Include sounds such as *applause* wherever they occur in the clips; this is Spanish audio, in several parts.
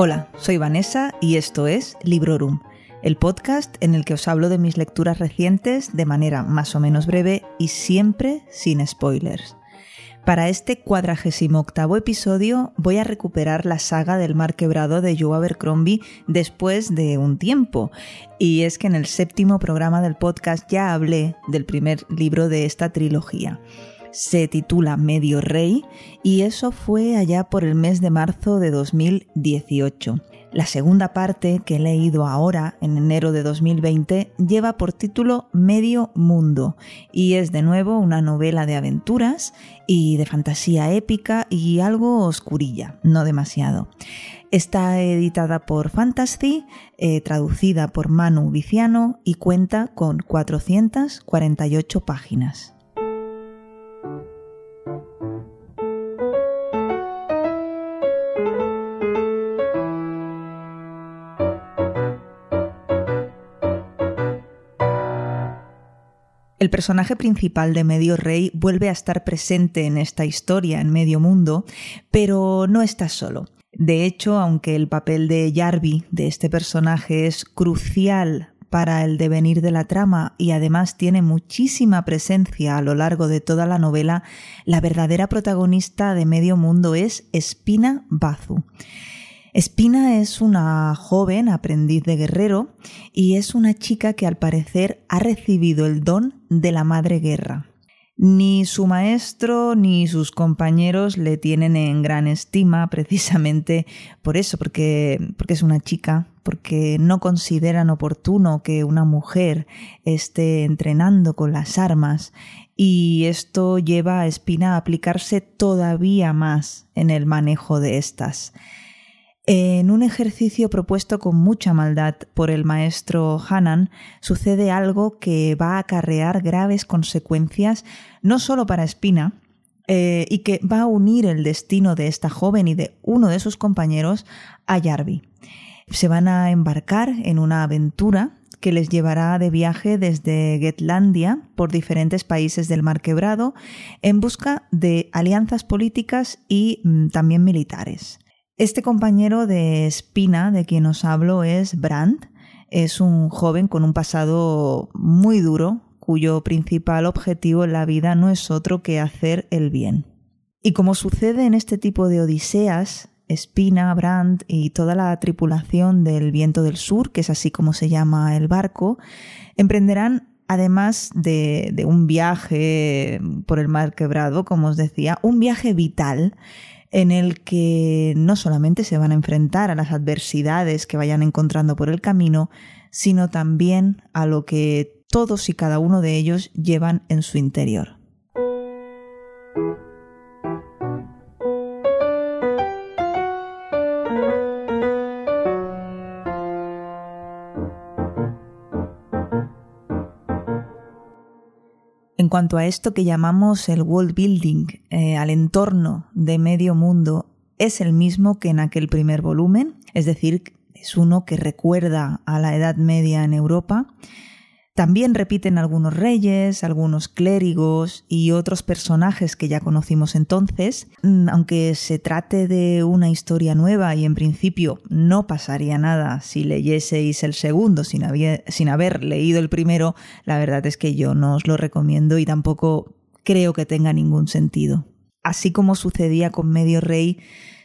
Hola, soy Vanessa y esto es Librorum, el podcast en el que os hablo de mis lecturas recientes de manera más o menos breve y siempre sin spoilers. Para este cuadragésimo octavo episodio voy a recuperar la saga del mar quebrado de Joe Abercrombie después de un tiempo. Y es que en el séptimo programa del podcast ya hablé del primer libro de esta trilogía. Se titula Medio Rey y eso fue allá por el mes de marzo de 2018. La segunda parte, que he leído ahora, en enero de 2020, lleva por título Medio Mundo y es de nuevo una novela de aventuras y de fantasía épica y algo oscurilla, no demasiado. Está editada por Fantasy, eh, traducida por Manu Viciano y cuenta con 448 páginas. El personaje principal de Medio Rey vuelve a estar presente en esta historia en Medio Mundo, pero no está solo. De hecho, aunque el papel de Jarvi, de este personaje, es crucial para el devenir de la trama y además tiene muchísima presencia a lo largo de toda la novela, la verdadera protagonista de Medio Mundo es Espina Bazu. Espina es una joven aprendiz de guerrero y es una chica que al parecer ha recibido el don de la madre guerra. Ni su maestro ni sus compañeros le tienen en gran estima precisamente por eso, porque, porque es una chica, porque no consideran oportuno que una mujer esté entrenando con las armas y esto lleva a Espina a aplicarse todavía más en el manejo de estas. En un ejercicio propuesto con mucha maldad por el maestro Hanan, sucede algo que va a acarrear graves consecuencias no solo para Espina, eh, y que va a unir el destino de esta joven y de uno de sus compañeros a Yarvi. Se van a embarcar en una aventura que les llevará de viaje desde Getlandia por diferentes países del Mar Quebrado en busca de alianzas políticas y mm, también militares. Este compañero de Espina, de quien os hablo, es Brandt. Es un joven con un pasado muy duro, cuyo principal objetivo en la vida no es otro que hacer el bien. Y como sucede en este tipo de odiseas, Espina, Brandt y toda la tripulación del Viento del Sur, que es así como se llama el barco, emprenderán además de, de, un viaje por el mar quebrado, como os decía, un viaje vital en el que no solamente se van a enfrentar a las adversidades que vayan encontrando por el camino, sino también a lo que todos y cada uno de ellos llevan en su interior. En cuanto a esto que llamamos el world building, eh, al entorno de medio mundo, es el mismo que en aquel primer volumen, es decir, es uno que recuerda a la Edad Media en Europa, también repiten algunos reyes, algunos clérigos y otros personajes que ya conocimos entonces, mm, aunque se trate de una historia nueva y en principio no pasaría nada si leyeseis el segundo sin, sin haber leído el primero, la verdad es que yo no os lo recomiendo y tampoco creo que tenga ningún sentido. Así como sucedía con Medio Rey,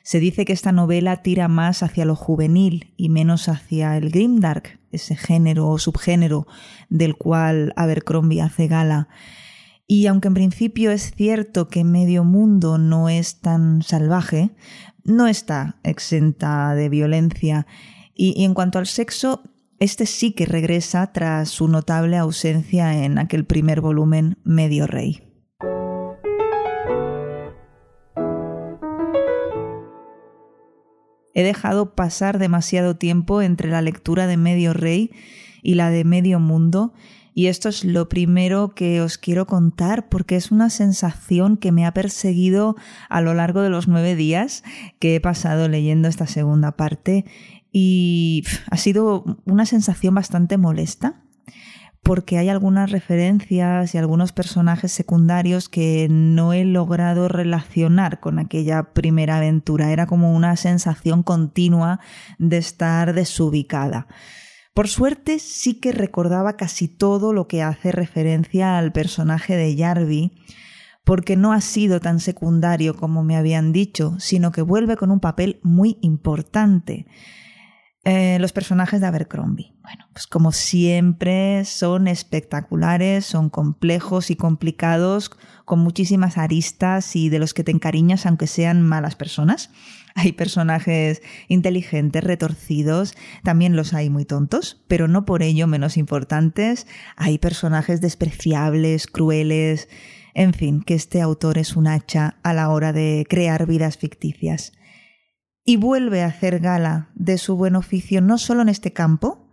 se dice que esta novela tira más hacia lo juvenil y menos hacia el grimdark, ese género o subgénero del cual Abercrombie hace gala. Y aunque en principio es cierto que medio mundo no es tan salvaje, no está exenta de violencia. Y, y en cuanto al sexo, este sí que regresa tras su notable ausencia en aquel primer volumen Medio Rey. He dejado pasar demasiado tiempo entre la lectura de Medio Rey y la de Medio Mundo y esto es lo primero que os quiero contar porque es una sensación que me ha perseguido a lo largo de los nueve días que he pasado leyendo esta segunda parte y ha sido una sensación bastante molesta porque hay algunas referencias y algunos personajes secundarios que no he logrado relacionar con aquella primera aventura. Era como una sensación continua de estar desubicada. Por suerte sí que recordaba casi todo lo que hace referencia al personaje de Jarvie, porque no ha sido tan secundario como me habían dicho, sino que vuelve con un papel muy importante. Eh, los personajes de Abercrombie. Bueno, pues como siempre son espectaculares, son complejos y complicados, con muchísimas aristas y de los que te encariñas aunque sean malas personas. *laughs* Hay personajes inteligentes, retorcidos, también los hay muy tontos, pero no por ello menos importantes. Hay personajes despreciables, crueles, en fin, que este autor es un hacha a la hora de crear vidas ficticias y vuelve a hacer gala de su buen oficio no solo en este campo,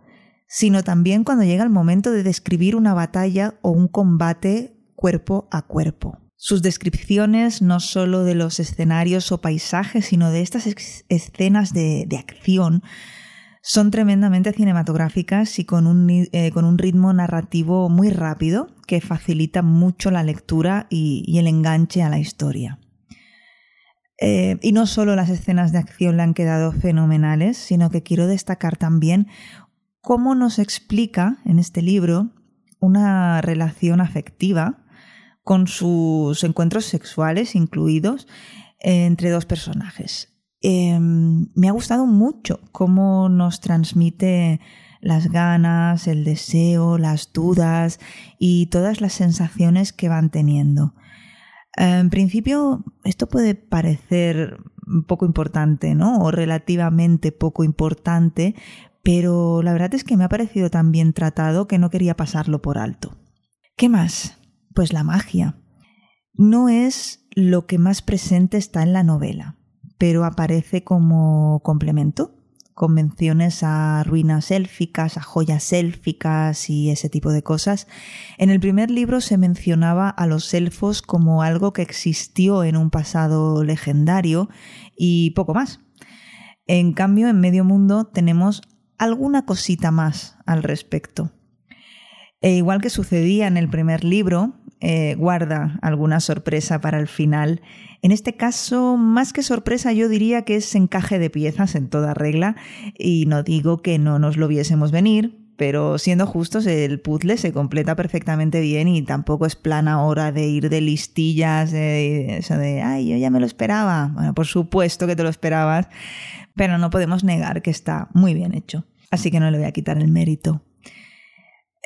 sino también cuando llega el momento de describir una batalla o un combate cuerpo a cuerpo. Sus descripciones no solo de los escenarios o paisajes, sino de estas escenas de, acción, son tremendamente cinematográficas y con un, eh, con un, ritmo narrativo muy rápido que facilita mucho la lectura y el enganche a la historia. Eh, y no solo las escenas de acción le han quedado fenomenales, sino que quiero destacar también cómo nos explica en este libro una relación afectiva con sus encuentros sexuales incluidos entre dos personajes. Em, me ha gustado mucho cómo nos transmite las ganas, el deseo, las dudas y todas las sensaciones que van teniendo. En principio, esto puede parecer poco importante, ¿no? O relativamente poco importante, pero la verdad es que me ha parecido tan bien tratado que no quería pasarlo por alto. ¿Qué más? Pues la magia. No es lo que más presente está en la novela, pero aparece como complemento convenciones a ruinas élficas, a joyas élficas y ese tipo de cosas. En el primer libro se mencionaba a los elfos como algo que existió en un pasado legendario y poco más. En cambio, en Medio Mundo tenemos alguna cosita más al respecto. E igual que sucedía en el primer libro, eh, guarda alguna sorpresa para el final. En este caso, más que sorpresa, yo diría que es encaje de piezas en toda regla y no digo que no nos lo viésemos venir, pero siendo justos, el puzzle se completa perfectamente bien y tampoco es plana hora de ir de listillas, de eso de, ay, yo ya me lo esperaba. Bueno, por supuesto que te lo esperabas, pero no podemos negar que está muy bien hecho. Así que no le voy a quitar el mérito.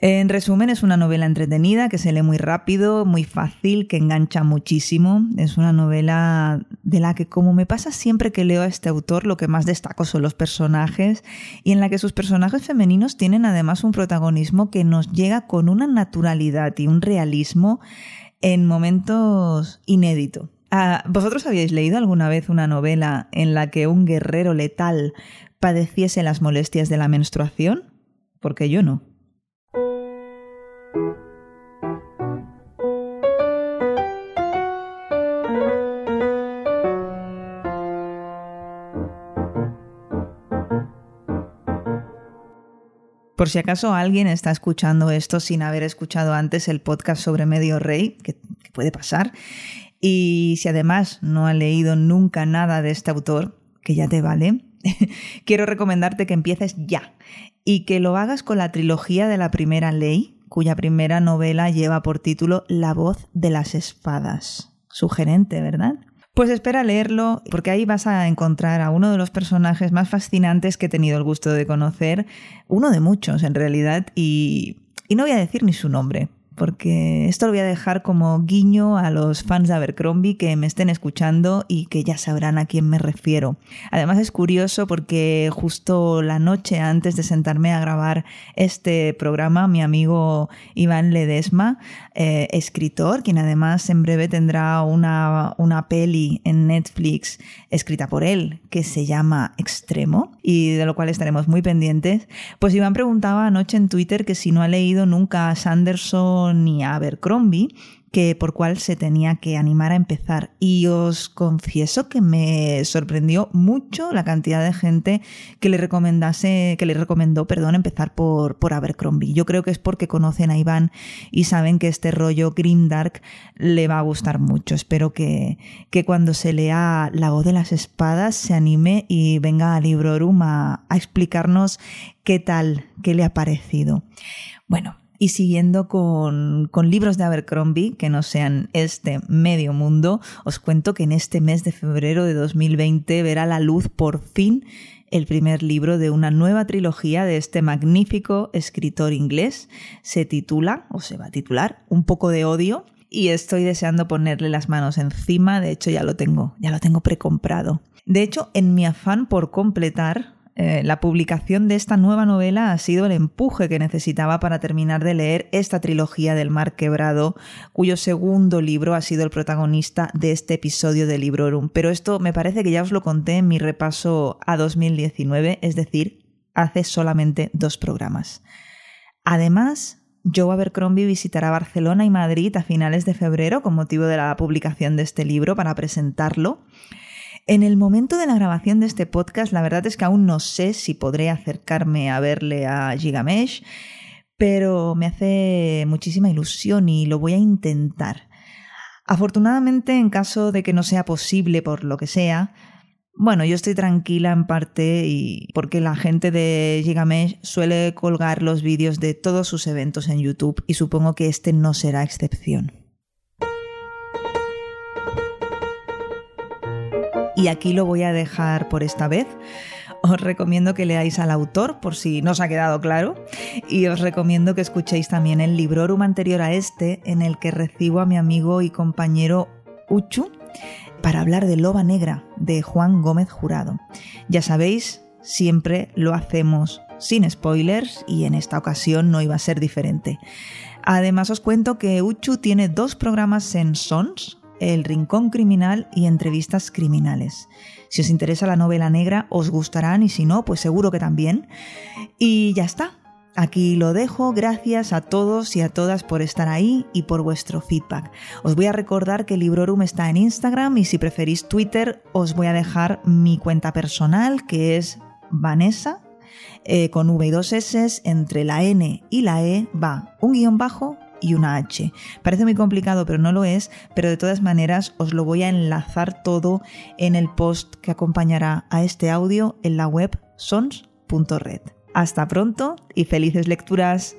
En resumen, es una novela entretenida que se lee muy rápido, muy fácil, que engancha muchísimo. Es una novela de la que, como me pasa siempre que leo a este autor, lo que más destaco son los personajes y en la que sus personajes femeninos tienen además un protagonismo que nos llega con una naturalidad y un realismo en momentos inédito. Ah, ¿Vosotros habíais leído alguna vez una novela en la que un guerrero letal padeciese las molestias de la menstruación? Porque yo no. Por si acaso alguien está escuchando esto sin haber escuchado antes el podcast sobre Medio Rey, que, puede pasar, y si además no ha leído nunca nada de este autor, que ya te vale, *laughs* quiero recomendarte que empieces ya y que lo hagas con la trilogía de la primera ley, cuya primera novela lleva por título La voz de las espadas. Sugerente, ¿verdad? Pues espera leerlo, porque ahí vas a encontrar a uno de los personajes más fascinantes que he tenido el gusto de conocer, uno de muchos en realidad, y, y no voy a decir ni su nombre, porque esto lo voy a dejar como guiño a los fans de Abercrombie que me estén escuchando y que ya sabrán a quién me refiero. Además es curioso porque justo la noche antes de sentarme a grabar este programa, mi amigo Iván Ledesma, eh, escritor, quien además en breve tendrá una, una peli en Netflix escrita por él que se llama Extremo y de lo cual estaremos muy pendientes, pues Iván preguntaba anoche en Twitter que si no ha leído nunca a Sanderson ni a Abercrombie, que por cuál se tenía que animar a empezar. Y os confieso que me sorprendió mucho la cantidad de gente que le recomendase, que le recomendó, perdón, empezar por, por Abercrombie. Yo creo que es porque conocen a Iván y saben que este rollo grimdark le va a gustar mucho. Espero que, que cuando se lea La voz de las espadas se anime y venga a Librorum a, a explicarnos qué tal, qué le ha parecido. Bueno, y siguiendo con, libros de Abercrombie, que no sean este medio mundo, os cuento que en este mes de febrero de 2020 verá la luz por fin el primer libro de una nueva trilogía de este magnífico escritor inglés. Se titula, o se va a titular, Un poco de odio. Y estoy deseando ponerle las manos encima, de hecho ya lo tengo, ya lo tengo precomprado. De hecho, en mi afán por completar, eh, la publicación de esta nueva novela ha sido el empuje que necesitaba para terminar de leer esta trilogía del Mar Quebrado, cuyo segundo libro ha sido el protagonista de este episodio de Librorum. Pero esto me parece que ya os lo conté en mi repaso a 2019, es decir, hace solamente dos programas. Además, Joe Abercrombie visitará Barcelona y Madrid a finales de febrero con motivo de la publicación de este libro para presentarlo. En el momento de la grabación de este podcast, la verdad es que aún no sé si podré acercarme a verle a Gigamesh, pero me hace muchísima ilusión y lo voy a intentar. Afortunadamente, en caso de que no sea posible por lo que sea, bueno, yo estoy tranquila en parte y porque la gente de Gigamesh suele colgar los vídeos de todos sus eventos en YouTube y supongo que este no será excepción. Y aquí lo voy a dejar por esta vez. Os recomiendo que leáis al autor por si no os ha quedado claro y os recomiendo que escuchéis también el librorum anterior a este en el que recibo a mi amigo y compañero Uchu para hablar de Loba Negra de Juan Gómez Jurado. Ya sabéis, siempre lo hacemos sin spoilers y en esta ocasión no iba a ser diferente. Además os cuento que Uchu tiene dos programas en Sons, el Rincón Criminal y Entrevistas Criminales. Si os interesa la novela negra, os gustarán y si no, pues seguro que también. Y ya está. Aquí lo dejo, gracias a todos y a todas por estar ahí y por vuestro feedback. Os voy a recordar que Librorum está en Instagram y si preferís Twitter os voy a dejar mi cuenta personal que es Vanessa eh, con V y dos S entre la N y la E va un guion bajo y una H. Parece muy complicado, pero no lo es, pero de todas maneras os lo voy a enlazar todo en el post que acompañará a este audio en la web sons.red. Hasta pronto y felices lecturas.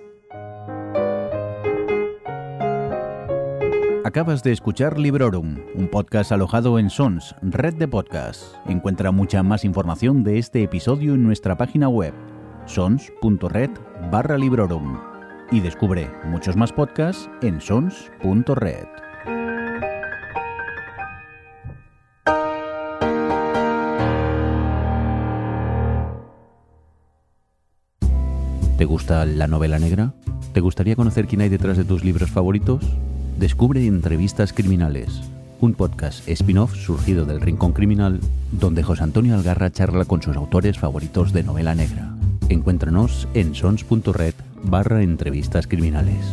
Acabas de escuchar Librorum, un podcast alojado en Sons, red de podcasts. Encuentra mucha más información de este episodio en nuestra página web, sons.red barra Librorum y descubre muchos más podcasts en sons.red. ¿Te gusta la novela negra? ¿Te gustaría conocer quién hay detrás de tus libros favoritos? Descubre Entrevistas Criminales, un podcast spin-off surgido del Rincón Criminal, donde José Antonio Algarra charla con sus autores favoritos de novela negra. Encuéntranos en sons.red barra entrevistas criminales.